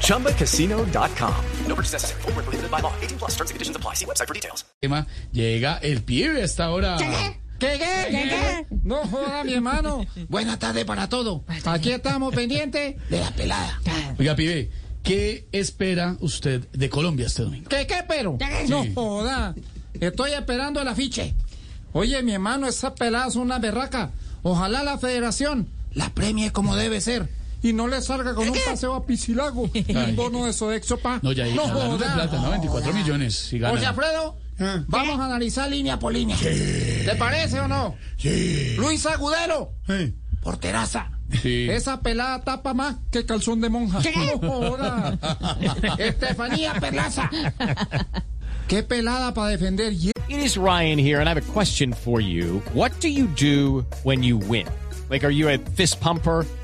ChumbaCasino.com. No purchase necessary. Full prohibited by law. 18 plus terms and conditions apply. See website for details. llega el pibe a esta hora. ¿Qué, qué, qué, qué? No joda, mi hermano. Buena tarde para todo. Aquí estamos pendientes de la pelada. Oiga, pibe, ¿qué espera usted de Colombia este domingo? ¿Qué, qué, pero? No joda. Estoy esperando el afiche. Oye, mi hermano, esa pelada es una berraca. Ojalá la federación la premie como debe ser. Y no le salga con un paseo a Piscilago. Un bono de Sodexo pa. No, ya ahí no de joda. plata, ¿no? 24 millones. Si gana. José Alfredo, vamos a analizar línea por línea. ¿Te parece o no? Sí. Luis Agudelo, porteraza. Sí. Esa pelada tapa más que calzón de monja. No joda. Estefanía Perlaza. Qué pelada para defender. It is Ryan here, and I have a question for you. What do you do when you win? Like, are you a fist pumper?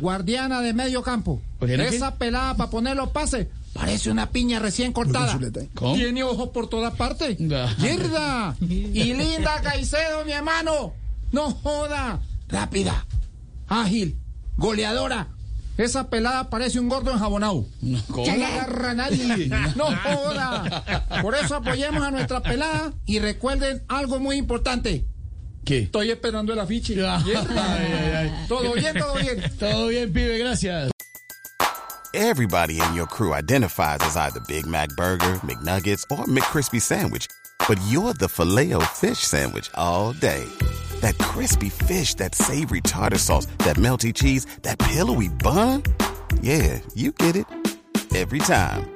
Guardiana de medio campo. Esa pelada para poner los pases. Parece una piña recién cortada. ¿Cómo? Tiene ojos por todas partes. Da. ¡Mierda! Y Linda Caicedo, mi hermano. No joda. Rápida. Ágil. Goleadora. Esa pelada parece un gordo enjabonado. ¿Cómo? No la agarra nadie. No joda. Por eso apoyemos a nuestra pelada y recuerden algo muy importante. ¿Qué? Estoy esperando el afiche. Ay, ay, ay. Todo bien, todo bien. Todo bien, pibe, gracias. Everybody in your crew identifies as either Big Mac Burger, McNuggets, or McCrispy Sandwich. But you're the filet fish Sandwich all day. That crispy fish, that savory tartar sauce, that melty cheese, that pillowy bun. Yeah, you get it. Every time.